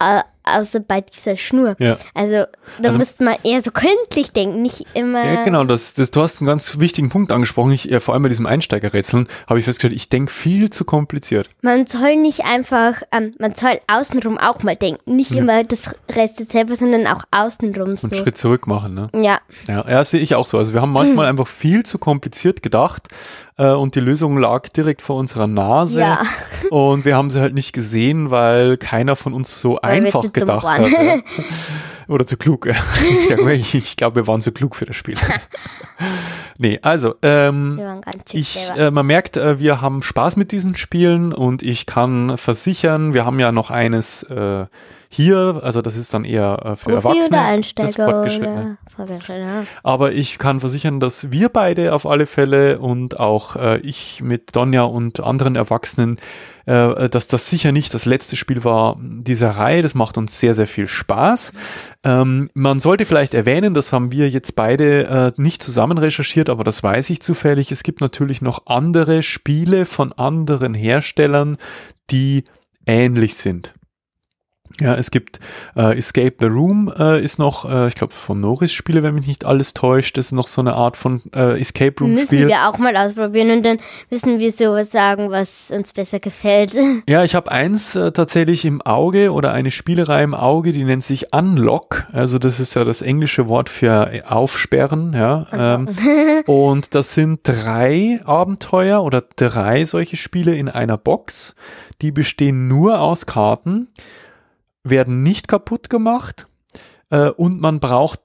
Ja. Au- au- außer bei dieser Schnur. Ja. Also da Also- müsste man eher so kündlich denken, nicht immer. Ja, genau, das, das, du hast einen ganz wichtigen Punkt angesprochen. Ich, äh, vor allem bei diesem Einsteigerrätseln habe ich festgestellt, ich denke viel zu kompliziert. Man soll nicht einfach, ähm, man soll außenrum auch mal denken. Nicht immer das Rest selber, sondern auch außenrum so. Und einen Schritt zurück machen. Ne? Ja, Ja, ja, sehe ich auch so. Also wir haben manchmal einfach viel zu kompliziert gedacht äh, und die Lösung lag direkt vor unserer Nase ja. und wir haben sie halt nicht gesehen, weil keiner von uns so Weil einfach gedacht waren. hat. Ja. Oder zu klug. Ich, sag mal, ich, ich glaube, wir waren zu klug für das Spiel. nee, also ähm, Ich, äh, man merkt, äh, wir haben Spaß mit diesen Spielen und ich kann versichern, wir haben ja noch eines äh, hier, also das ist dann eher äh, für Profi Erwachsene. oder Einsteiger Fortgeschrittene. oder Fortgeschrittene. Aber ich kann versichern, dass wir beide auf alle Fälle und auch äh, ich mit Donja und anderen Erwachsenen, äh, dass das sicher nicht das letzte Spiel war dieser Reihe. Das macht uns sehr, sehr viel Spaß. Ähm, man sollte vielleicht erwähnen, das haben wir jetzt beide äh, nicht zusammen recherchiert, aber das weiß ich zufällig. Es gibt natürlich noch andere Spiele von anderen Herstellern, die ähnlich sind. Ja, es gibt äh, Escape the Room äh, ist noch, äh, ich glaube von Norris Spiele, wenn mich nicht alles täuscht, das ist noch so eine Art von äh, Escape Room Müssen Spiel. wir auch mal ausprobieren und dann müssen wir sowas sagen, was uns besser gefällt. Ja, ich habe eins äh, tatsächlich im Auge oder eine Spielerei im Auge, die nennt sich Unlock. Also das ist ja das englische Wort für äh, aufsperren, ja. Ähm, und das sind drei Abenteuer oder drei solche Spiele in einer Box. Die bestehen nur aus Karten, werden nicht kaputt gemacht äh, und man braucht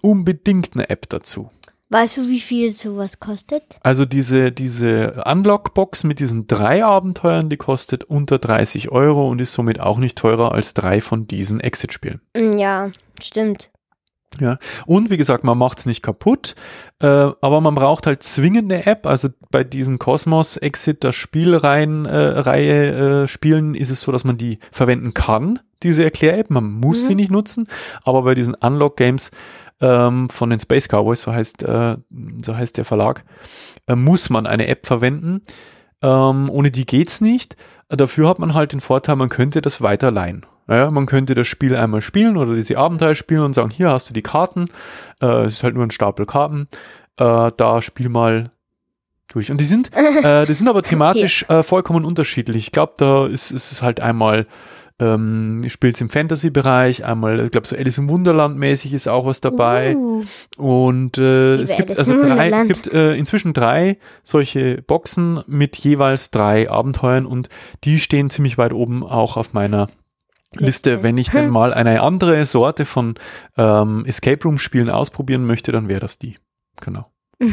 unbedingt eine App dazu. Weißt du, wie viel sowas kostet? Also diese, diese Unlock-Box mit diesen drei Abenteuern, die kostet unter 30 Euro und ist somit auch nicht teurer als drei von diesen Exit-Spielen. Mm, Ja, stimmt. Ja, und wie gesagt, man macht es nicht kaputt, äh, aber man braucht halt zwingend eine App. Also bei diesen Cosmos Exit der Spielreihen äh, Reihe äh, Spielen ist es so, dass man die verwenden kann, diese Erklär-App. Man muss Mhm. sie nicht nutzen, aber bei diesen Unlock Games ähm, von den Space Cowboys, so heißt äh, so heißt der Verlag, äh, muss man eine App verwenden. Ähm, ohne die geht's nicht. Dafür hat man halt den Vorteil, man könnte das weiter leihen. Ja, man könnte das Spiel einmal spielen oder diese Abenteuer spielen und sagen, hier hast du die Karten. Äh, es ist halt nur ein Stapel Karten. Äh, da spiel mal durch. Und die sind, äh, die sind aber thematisch äh, vollkommen unterschiedlich. Ich glaube, da ist, ist es halt einmal ähm, spielt im Fantasy-Bereich, einmal, ich glaube, so Alice im Wunderland mäßig ist auch was dabei. Uh, Und äh, es gibt Alice also drei, es gibt äh, inzwischen drei solche Boxen mit jeweils drei Abenteuern und die stehen ziemlich weit oben auch auf meiner Liste. Liste. Wenn ich denn mal eine andere Sorte von ähm, Escape Room Spielen ausprobieren möchte, dann wäre das die. Genau.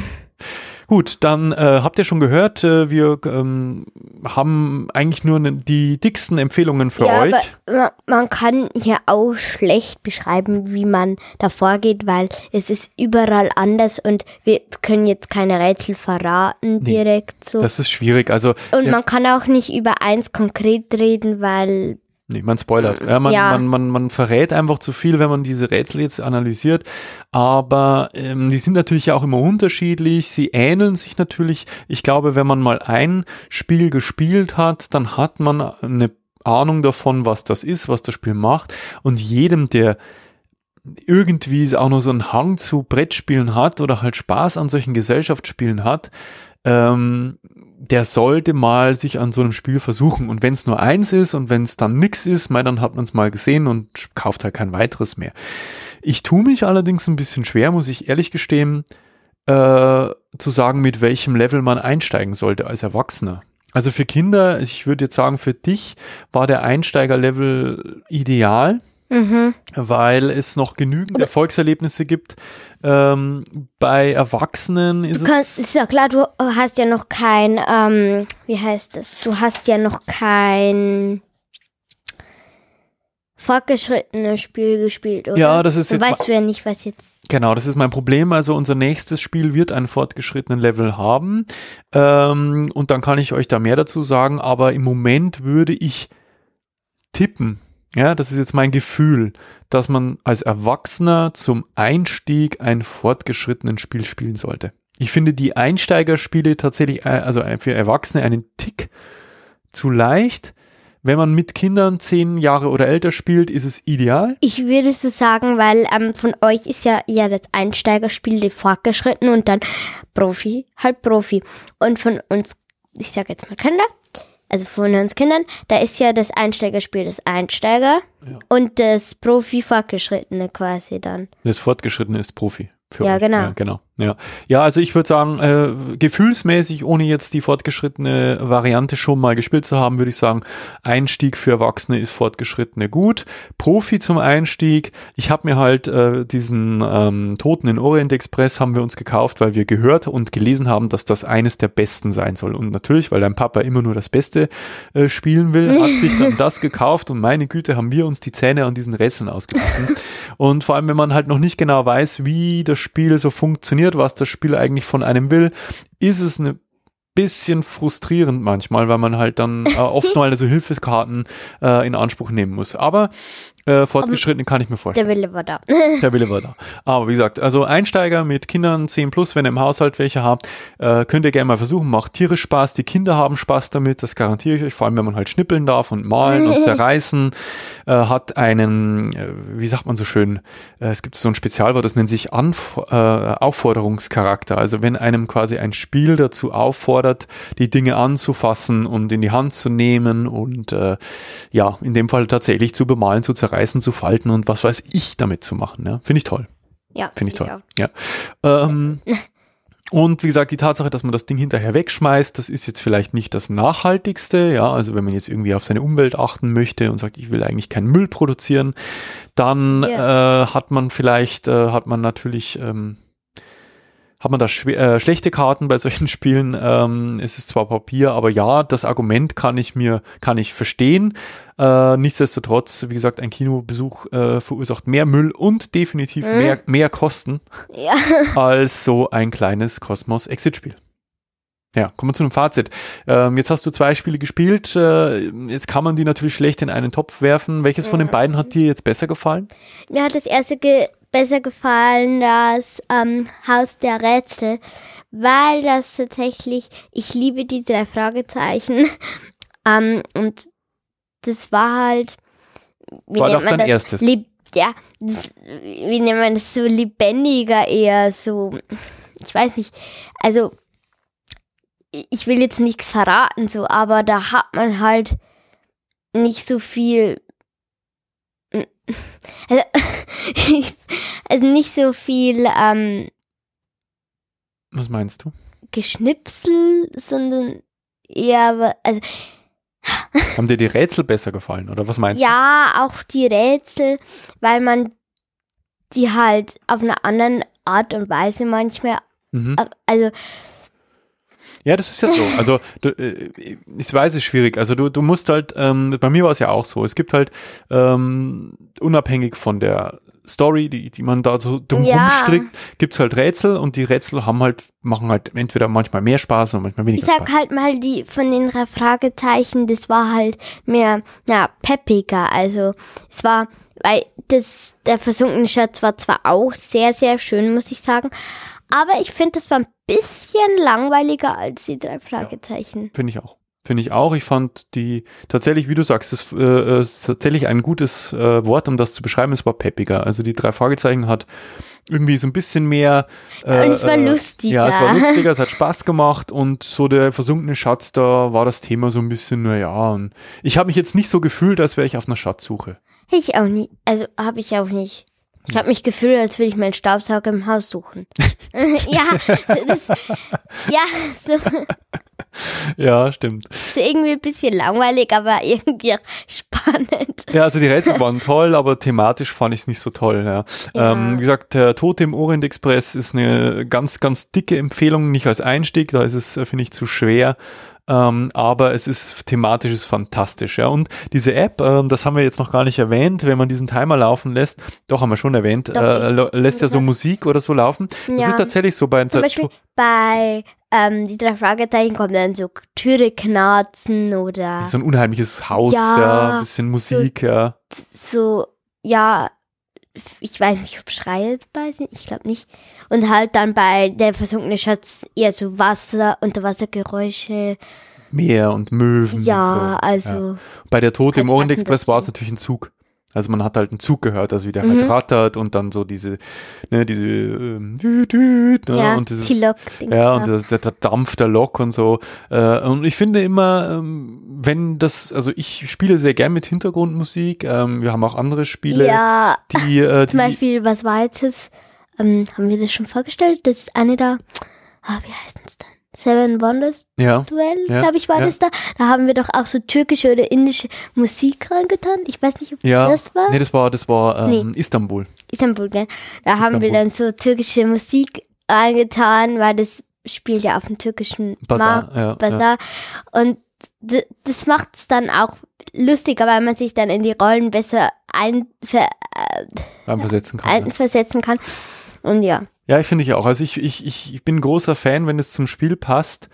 Gut, dann äh, habt ihr schon gehört, äh, wir ähm, haben eigentlich nur ne, die dicksten Empfehlungen für ja, euch. aber man, kann hier auch schlecht beschreiben, wie man da vorgeht, weil es ist überall anders und wir können jetzt keine Rätsel verraten direkt so. Das ist schwierig. Also und ja, man kann auch nicht über eins konkret reden, weil Nee, man spoilert. Ja, man, Ja. Man, man, man verrät einfach zu viel, wenn man diese Rätsel jetzt analysiert. Aber ähm, die sind natürlich auch immer unterschiedlich. Sie ähneln sich natürlich. Ich glaube, wenn man mal ein Spiel gespielt hat, dann hat man eine Ahnung davon, was das ist, was das Spiel macht. Und jedem, der irgendwie auch nur so einen Hang zu Brettspielen hat oder halt Spaß an solchen Gesellschaftsspielen hat, ähm, der sollte mal sich an so einem Spiel versuchen. Und wenn es nur eins ist und wenn es dann nix ist, mein, dann hat man es mal gesehen und kauft halt kein weiteres mehr. Ich tue mich allerdings ein bisschen schwer, muss ich ehrlich gestehen, äh, zu sagen, mit welchem Level man einsteigen sollte als Erwachsener. Also für Kinder, ich würde jetzt sagen, für dich war der Einsteigerlevel ideal, mhm. weil es noch genügend Erfolgserlebnisse gibt. Ähm, bei Erwachsenen ist du kannst, es ist ja klar, du hast ja noch kein, ähm, wie heißt das? Du hast ja noch kein fortgeschrittenes Spiel gespielt, oder? Ja, das ist Dann jetzt weißt du ja nicht, was jetzt. Genau, das ist mein Problem. Also unser nächstes Spiel wird einen fortgeschrittenen Level haben. Ähm, und dann kann ich euch da mehr dazu sagen. Aber im Moment würde ich tippen, ja, das ist jetzt mein Gefühl, dass man als Erwachsener zum Einstieg ein fortgeschrittenen Spiel spielen sollte. Ich finde die Einsteigerspiele tatsächlich, äh, also für Erwachsene einen Tick zu leicht. Wenn man mit Kindern zehn Jahre oder älter spielt, ist es ideal. Ich würde so sagen, weil ähm, von euch ist ja ja das Einsteigerspiel die fortgeschritten und dann Profi, halt Profi. Und von uns, ich sag jetzt mal Kinder, also von uns Kindern, da ist ja das Einsteigerspiel das Einsteiger Ja. und das Profi fortgeschrittene quasi dann. Das Fortgeschrittene ist Profi. Für Ja, euch. genau. Ja, genau. Ja. ja, also ich würde sagen, äh, gefühlsmäßig, ohne jetzt die fortgeschrittene Variante schon mal gespielt zu haben, würde ich sagen, Einstieg für Erwachsene ist fortgeschrittene gut. Profi zum Einstieg. Ich habe mir halt äh, diesen ähm, Toten in Orient Express haben wir uns gekauft, weil wir gehört und gelesen haben, dass das eines der besten sein soll. Und natürlich, weil dein Papa immer nur das Beste äh, spielen will, hat sich dann das gekauft und meine Güte, haben wir uns die Zähne an diesen Rätseln ausgebissen. Und vor allem, wenn man halt noch nicht genau weiß, wie das Spiel so funktioniert, was das Spiel eigentlich von einem will, ist es eine bisschen frustrierend manchmal, weil man halt dann äh, oft mal so Hilfekarten äh, in Anspruch nehmen muss. Aber äh, fortgeschrittene kann ich mir vorstellen. Der Wille war da. Der Wille war da. Aber wie gesagt, also Einsteiger mit Kindern 10 plus, wenn ihr im Haushalt welche habt, äh, könnt ihr gerne mal versuchen. Macht tierisch Spaß. Die Kinder haben Spaß damit, das garantiere ich euch. Vor allem, wenn man halt schnippeln darf und malen und zerreißen. Äh, hat einen, äh, wie sagt man so schön, äh, es gibt so ein Spezialwort, das nennt sich Anf äh, Aufforderungscharakter. Also wenn einem quasi ein Spiel dazu auffordert, die Dinge anzufassen und in die Hand zu nehmen und ja, in dem Fall tatsächlich zu bemalen, zu zerreißen, zu falten und was weiß ich damit zu machen. Ja? Finde ich toll. Ja, Finde ich toll. auch. Ja. Ähm, und wie gesagt, die Tatsache, dass man das Ding hinterher wegschmeißt, das ist jetzt vielleicht nicht das Nachhaltigste. Ja, also wenn man jetzt irgendwie auf seine Umwelt achten möchte und sagt, ich will eigentlich keinen Müll produzieren, dann äh, hat man vielleicht, äh, hat man natürlich, ähm, hat man da äh, schlechte Karten bei solchen Spielen. Ähm, es ist zwar Papier, aber ja, das Argument kann ich mir, kann ich verstehen. Äh, nichtsdestotrotz, wie gesagt, ein Kinobesuch äh, verursacht mehr Müll und definitiv mhm. mehr, mehr Kosten ja. als so ein kleines Kosmos-Exit-Spiel. Ja, kommen wir zu einem Fazit. Ähm, jetzt hast du zwei Spiele gespielt. Äh, jetzt kann man die natürlich schlecht in einen Topf werfen. Welches von den beiden hat dir jetzt besser gefallen? Mir hat das erste ge besser gefallen, das ähm, Haus der Rätsel, weil das tatsächlich, ich liebe die drei Fragezeichen. ähm, und das war halt. Wie war doch dein das? erstes. Lieb ja, das, wie nennt man das so lebendiger eher so. Ich weiß nicht. Also ich will jetzt nichts verraten, so, aber da hat man halt nicht so viel. Also, also nicht so viel. Ähm, Was meinst du? Geschnipsel, sondern eher. Also, Haben dir die Rätsel besser gefallen, oder was meinst ja, du? Ja, auch die Rätsel, weil man die halt auf eine andere Art und Weise manchmal. Mhm. Also ja, das ist ja so. Also du, äh, ich weiß, es ist schwierig. Also du, du musst halt, ähm, bei mir war es ja auch so. Es gibt halt ähm, unabhängig von der Story, die, die man da so dumm ja. rumstrickt, gibt es halt Rätsel und die Rätsel haben halt, machen halt entweder manchmal mehr Spaß oder manchmal weniger Spaß. Ich sag Spaß. halt mal die von den drei Fragezeichen, das war halt mehr, ja, peppiger. Also es war, weil das, der versunkene Schatz war zwar auch sehr, sehr schön, muss ich sagen, aber ich finde, das war ein bisschen langweiliger als die drei Fragezeichen. Ja, finde ich auch. Finde ich auch. Ich fand die tatsächlich, wie du sagst, ist, äh, ist tatsächlich ein gutes äh, Wort, um das zu beschreiben. Es war peppiger. Also die drei Fragezeichen hat irgendwie so ein bisschen mehr. Äh, und es war lustiger. Ja, es war lustiger, es hat Spaß gemacht und so der versunkene Schatz, da war das Thema so ein bisschen, naja. Und ich habe mich jetzt nicht so gefühlt, als wäre ich auf einer Schatzsuche. Ich auch nicht. Also habe ich auch nicht. Ich habe mich gefühlt, als würde ich meinen Staubsauger im Haus suchen. ja, das, ja, so. Ja, stimmt. So irgendwie ein bisschen langweilig, aber irgendwie spannend. Ja, also die Rätsel waren toll, aber thematisch fand ich es nicht so toll. Ja. ja. Ähm, wie gesagt, der Tote im Orient Express ist eine ganz, ganz dicke Empfehlung, nicht als Einstieg, da ist es, äh, finde ich, zu schwer. Ähm, aber es ist thematisch ist fantastisch. Ja. Und diese App, ähm, das haben wir jetzt noch gar nicht erwähnt, wenn man diesen Timer laufen lässt, doch haben wir schon erwähnt, äh, lässt ja so Musik oder so laufen. Das ja. ist tatsächlich so bei Zum Beispiel bei ähm, die drei Fragezeichen kommen dann so Türe knarzen oder so ein unheimliches Haus, ja, ja bisschen Musik, so, ja. So, ja, ich weiß nicht, ob Schreie dabei sind, ich glaube nicht. Und halt dann bei der versunkene Schatz eher so Wasser, Unterwassergeräusche. Meer und Möwen. Ja, und so. also. Ja. Bei der Tod im Orient Express war es natürlich ein Zug. Also man hat halt einen Zug gehört, also wie der halt mhm. halt rattert und dann so diese, ne, diese ähm, düt, düt, ne, ja, und dieses, die Lok ja, und der, der, Dampf der Lok und so. Äh, und ich finde immer, ähm, wenn das, also ich spiele sehr gern mit Hintergrundmusik. Ähm, wir haben auch andere Spiele, ja, die, äh, zum Beispiel was jetzt, ähm, haben wir das schon vorgestellt? Das ist eine da, ah, wie heißt es denn? Seven Wonders ja. Duell, ja. glaube ich, war ja. das da. Da haben wir doch auch so türkische oder indische Musik reingetan. Ich weiß nicht, ob ja. das war. Nee, das war, das war ähm, nee. Istanbul. Istanbul, gell. Da Istanbul. haben wir dann so türkische Musik reingetan, weil das spielt ja auf dem türkischen Bazaar. Ja, Bazaar. Und das macht es dann auch lustiger, weil man sich dann in die Rollen besser einver äh, einversetzen kann. Einversetzen kann. Und ja. Ja, ich finde ich auch. Also ich, ich, ich bin großer Fan, wenn es zum Spiel passt,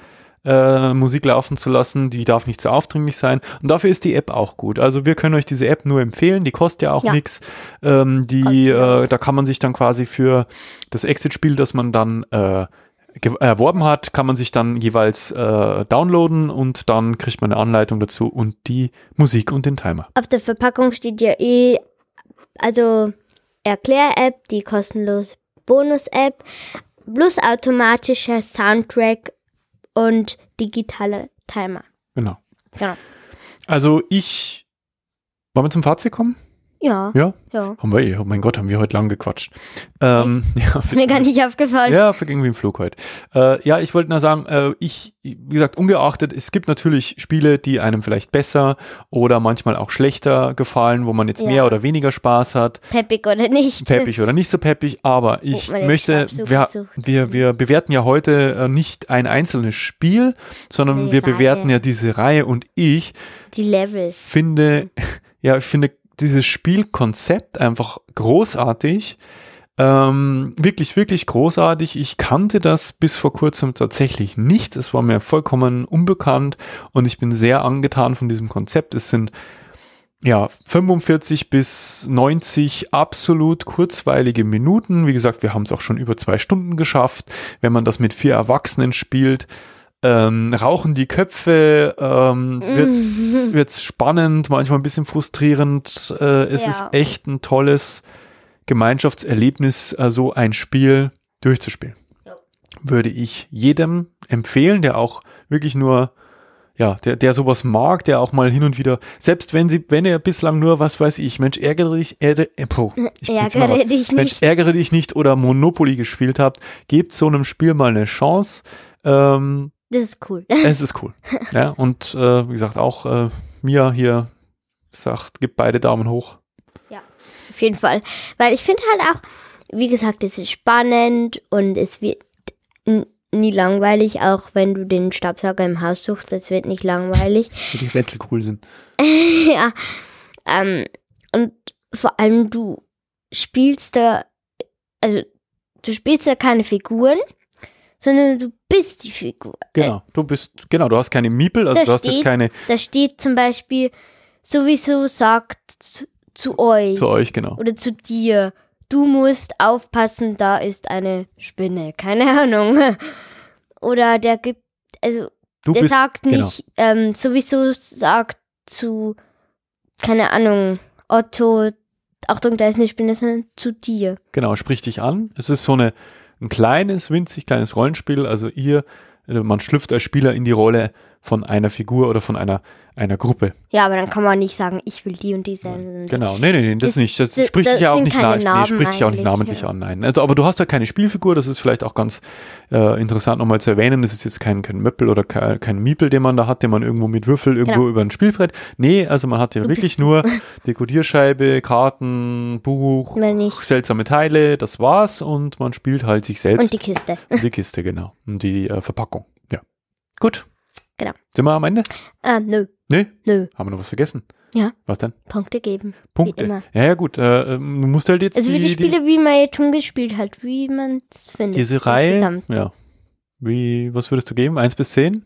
äh, Musik laufen zu lassen. Die darf nicht zu aufdringlich sein. Und dafür ist die App auch gut. Also wir können euch diese App nur empfehlen. Die kostet ja auch ja. nichts. Ähm, die, äh, da kann man sich dann quasi für das Exit-Spiel, das man dann äh, erworben hat, kann man sich dann jeweils äh, downloaden und dann kriegt man eine Anleitung dazu und die Musik und den Timer. Auf der Verpackung steht ja eh, also Erklär-App, die kostenlos Bonus-App, plus automatischer Soundtrack und digitaler Timer. Genau. Genau. Also ich, wollen wir zum Fazit kommen? Ja. Ja? Ja. Haben wir eh. Oh mein Gott, haben wir heute lang gequatscht. Ähm, ja, Ist mir gar nicht aufgefallen. Ja, verging wie im Flug heute. Äh, ja, ich wollte nur sagen, äh, ich, wie gesagt, ungeachtet, es gibt natürlich Spiele, die einem vielleicht besser oder manchmal auch schlechter gefallen, wo man jetzt Ja. mehr oder weniger Spaß hat, Peppig oder nicht. peppig oder nicht so peppig, aber ich man den möchte, wir, wir, wir bewerten ja heute äh, nicht ein einzelnes Spiel, sondern Die wir bewerten Reihe. ja diese Reihe und ich Die Levels. finde, ja, ich finde dieses Spielkonzept einfach großartig. Ähm, wirklich, wirklich großartig. Ich kannte das bis vor kurzem tatsächlich nicht. Es war mir vollkommen unbekannt und ich bin sehr angetan von diesem Konzept. Es sind ja 45 bis 90 absolut kurzweilige Minuten. Wie gesagt, wir haben es auch schon über zwei Stunden geschafft. Wenn man das mit vier Erwachsenen spielt, ähm, rauchen die Köpfe, ähm, wird's, wird's spannend, manchmal ein bisschen frustrierend. Äh, es Ja. ist echt ein tolles Gemeinschaftserlebnis, äh, so ein Spiel durchzuspielen. Ja. Würde ich jedem empfehlen, der auch wirklich nur ja, der, der sowas mag, der auch mal hin und wieder, selbst wenn sie, wenn er bislang nur, was weiß ich, Mensch, ärgere dich, ärgere, äh, puh, ich immer Ärgere dich Mensch, nicht. ärgere dich nicht oder Monopoly gespielt habt, gebt so einem Spiel mal eine Chance. Ähm, Das ist cool. es ist cool. ja, und äh, wie gesagt, auch äh, Mia hier sagt, gibt beide Daumen hoch. Auf jeden Fall. Weil ich finde halt auch, wie gesagt, es ist spannend und es wird nie langweilig, auch wenn du den Staubsauger im Haus suchst, es wird nicht langweilig. Wie die Rätsel cool sind. ja. Ähm, und vor allem du spielst da, also du spielst da keine Figuren, sondern du bist die Figur. Genau, du bist, genau, du hast keine Miepel, also Da du hast jetzt steht- keine Da steht zum Beispiel, sowieso sagt zu, zu euch zu euch, genau. oder zu dir, du musst aufpassen, da ist eine Spinne. Keine Ahnung. Oder der gibt, also Du der bist, sagt genau. nicht, ähm, sowieso sagt zu, keine Ahnung, Otto, Achtung, da ist eine Spinne, sondern zu dir. Genau, sprich dich an. Es ist so eine, ein kleines, winzig kleines Rollenspiel. Also ihr, man schlüpft als Spieler in die Rolle von einer Figur oder von einer, einer Gruppe. Ja, aber dann kann man nicht sagen, ich will die und die sein. Genau, nee, nee, nee, das Das- nicht. Das, das- spricht das dich ja auch nicht, keine na, nee, spricht dich auch nicht namentlich ja. an, nein. Also, aber du hast ja keine Spielfigur, das ist vielleicht auch ganz äh, interessant nochmal zu erwähnen. Das ist jetzt kein, kein Möppel oder kein, kein Miepel, den man da hat, den man irgendwo mit Würfel irgendwo Genau. über ein Spielbrett. Nee, also man hat ja wirklich nur Dekodierscheibe, Karten, Buch, seltsame Teile, das war's und man spielt halt sich selbst. Und die Kiste. Und die Kiste, genau. Und die äh, Verpackung. Ja. Gut. Genau. Sind wir am Ende? Ah, nö, Nee? nö. Haben wir noch was vergessen? Ja. Was denn? Punkte geben. Punkte. Ja, ja, gut. Äh, ähm, du musst halt jetzt Also wie die die, Spiele, wie man jetzt schon gespielt hat, wie man es findet. diese Reihe. insgesamt. Ja. Wie, was würdest du geben? 1 bis 10?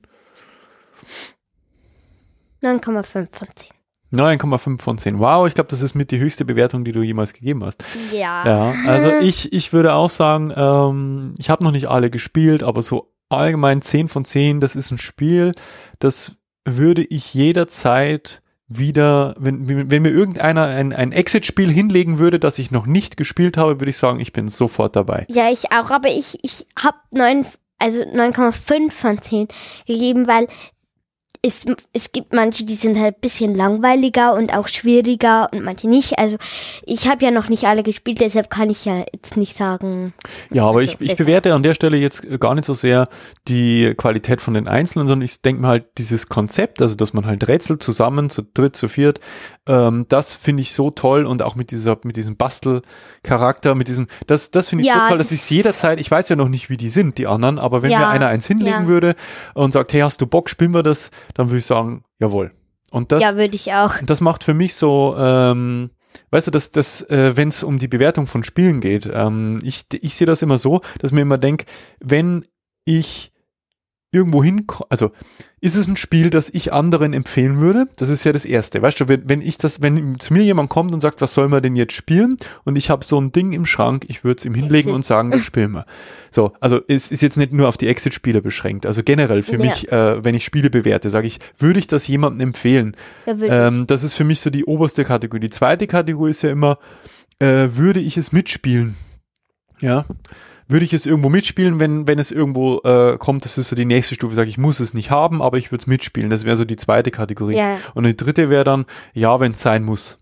9,5 von 10. 9,5 von 10. Wow, ich glaube, das ist mit die höchste Bewertung, die du jemals gegeben hast. Ja. Ja, also ich, ich würde auch sagen, ähm, ich habe noch nicht alle gespielt, aber so allgemein 10 von 10, das ist ein Spiel, das würde ich jederzeit wieder, wenn, wenn mir irgendeiner ein, ein Exit-Spiel hinlegen würde, das ich noch nicht gespielt habe, würde ich sagen, ich bin sofort dabei. Ja, ich auch, aber ich, ich habe 9, also 9,5 von 10 gegeben, weil es, es gibt manche, die sind halt ein bisschen langweiliger und auch schwieriger und manche nicht. Also ich habe ja noch nicht alle gespielt, deshalb kann ich ja jetzt nicht sagen. Ja, aber Also, ich, ich bewerte an der Stelle jetzt gar nicht so sehr die Qualität von den Einzelnen, sondern ich denke mir halt dieses Konzept, also dass man halt Rätsel zusammen, zu dritt, zu viert, ähm, das finde ich so toll und auch mit dieser, mit diesem Bastelcharakter, mit diesem, das, das finde ich Ja, so toll, dass das- ich jederzeit, ich weiß ja noch nicht, wie die sind, die anderen, aber wenn Ja, mir einer eins hinlegen ja. würde und sagt, hey, hast du Bock, spielen wir das, dann würde ich sagen, jawohl. Und das, ja, würde ich auch. das macht für mich so, ähm, weißt du, dass das, äh, wenn es um die Bewertung von Spielen geht, ähm, ich, ich sehe das immer so, dass mir immer denke, wenn ich irgendwo hin, also ist es ein Spiel, das ich anderen empfehlen würde? Das ist ja das Erste. Weißt du, wenn, wenn ich das, wenn zu mir jemand kommt und sagt, was soll man denn jetzt spielen? Und ich habe so ein Ding im Schrank, ich würde es ihm hinlegen und sagen, das spielen wir. So, also es ist jetzt nicht nur auf die Exit-Spiele beschränkt. Also generell für Ja. mich, äh, wenn ich Spiele bewerte, sage ich, würde ich das jemandem empfehlen? Ja, Ähm, das ist für mich so die oberste Kategorie. Die zweite Kategorie ist ja immer, äh, würde ich es mitspielen? Ja. Würde ich es irgendwo mitspielen, wenn, wenn es irgendwo äh, kommt, das ist so die nächste Stufe, sage ich, muss es nicht haben, aber ich würde es mitspielen. Das wäre so die zweite Kategorie. Ja, Und die dritte wäre dann, ja, wenn es sein muss.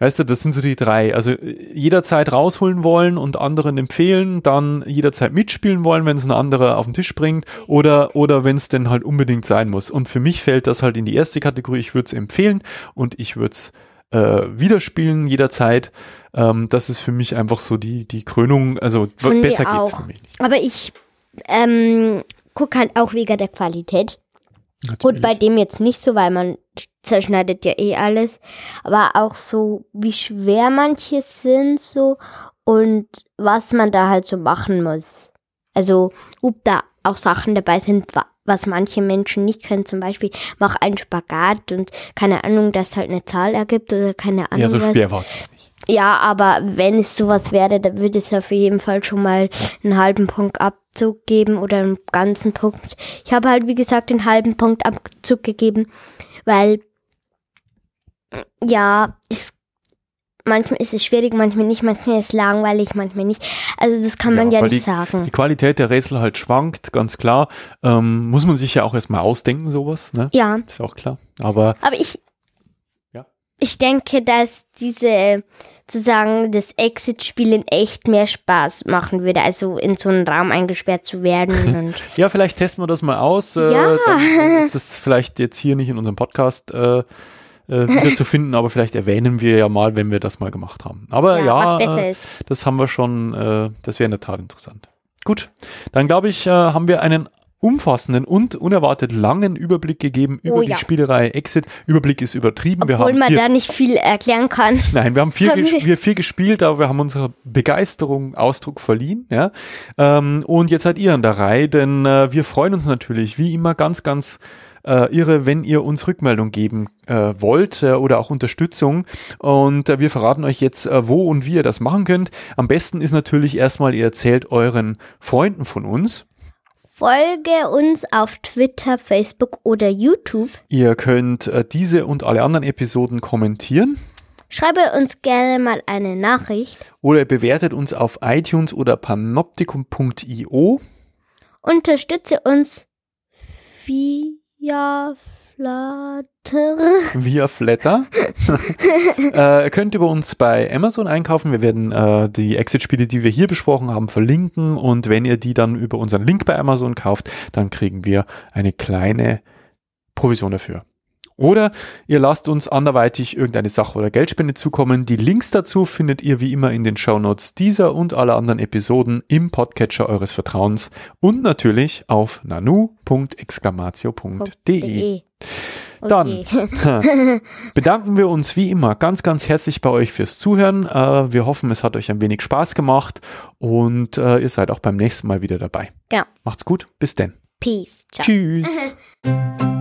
Weißt du, das sind so die drei. Also äh, jederzeit rausholen wollen und anderen empfehlen, dann jederzeit mitspielen wollen, wenn es ein anderer auf den Tisch bringt oder, oder wenn es denn halt unbedingt sein muss. Und für mich fällt das halt in die erste Kategorie. Ich würde es empfehlen und ich würde es äh, wieder spielen jederzeit. Ähm, das ist für mich einfach so die, die Krönung. Also Von besser geht's auch. für mich nicht. Aber ich ähm, gucke halt auch wegen der Qualität. Gut, Natürlich. bei dem jetzt nicht so, weil man zerschneidet ja eh alles. Aber auch so, wie schwer manche sind so und was man da halt so machen muss. Also, ob da auch Sachen dabei sind, was manche Menschen nicht können. Zum Beispiel, mach einen Spagat und keine Ahnung, das halt eine Zahl ergibt oder keine Ahnung. ja, so schwer war es nicht. Ja, aber wenn es sowas wäre, dann würde es auf jeden Fall schon mal einen halben Punkt Abzug geben oder einen ganzen Punkt. Ich habe halt, wie gesagt, den halben Punkt Abzug gegeben, weil, ja, es, manchmal ist es schwierig, manchmal nicht, manchmal ist es langweilig, manchmal nicht. Also das kann man Ja, nicht Die sagen. Qualität der Rätsel halt schwankt, ganz klar. Ähm, muss man sich ja auch erstmal ausdenken, sowas, ne? Ja, Ist auch klar. Aber aber ich, Ja. ich denke, dass diese, sozusagen, das Exit-Spiel in echt mehr Spaß machen würde, also in so einen Raum eingesperrt zu werden und ja, vielleicht testen wir das mal aus. Äh, Ja. Dann ist es vielleicht jetzt hier nicht in unserem Podcast äh, äh, wieder zu finden, aber vielleicht erwähnen wir ja mal, wenn wir das mal gemacht haben. Aber ja, besser äh, das haben wir schon, äh, das wäre in der Tat interessant. Gut, dann glaube ich, äh, haben wir einen umfassenden und unerwartet langen Überblick gegeben über Oh die ja. Spielerei Exit. Überblick ist übertrieben. Obwohl man da nicht viel erklären kann. Nein, wir haben viel, wir- wir viel gespielt, aber wir haben unserer Begeisterung Ausdruck verliehen. Ja? Ähm, und jetzt seid ihr an der Reihe, denn äh, wir freuen uns natürlich, wie immer, ganz, ganz äh, irre, wenn ihr uns Rückmeldung geben äh, wollt äh, oder auch Unterstützung. Und äh, wir verraten euch jetzt, äh, wo und wie ihr das machen könnt. Am besten ist natürlich erstmal, ihr erzählt euren Freunden von uns. Folge uns auf Twitter, Facebook oder YouTube. Ihr könnt äh, diese und alle anderen Episoden kommentieren. Schreibe uns gerne mal eine Nachricht. Oder bewertet uns auf iTunes oder panoptikum.io. Unterstütze uns via Flatter. via Flatter. äh, ihr könnt über uns bei Amazon einkaufen. Wir werden äh, die Exit-Spiele, die wir hier besprochen haben, verlinken. Und wenn ihr die dann über unseren Link bei Amazon kauft, dann kriegen wir eine kleine Provision dafür. Oder ihr lasst uns anderweitig irgendeine Sache oder Geldspende zukommen. Die Links dazu findet ihr wie immer in den Shownotes dieser und aller anderen Episoden im Podcatcher eures Vertrauens und natürlich auf nanu.exclamatio.de. De. Dann bedanken wir uns wie immer ganz, ganz herzlich bei euch fürs Zuhören. Äh, wir hoffen, es hat euch ein wenig Spaß gemacht und äh, ihr seid auch beim nächsten Mal wieder dabei. Ja. Macht's gut, bis denn. Peace. Ciao. Tschüss.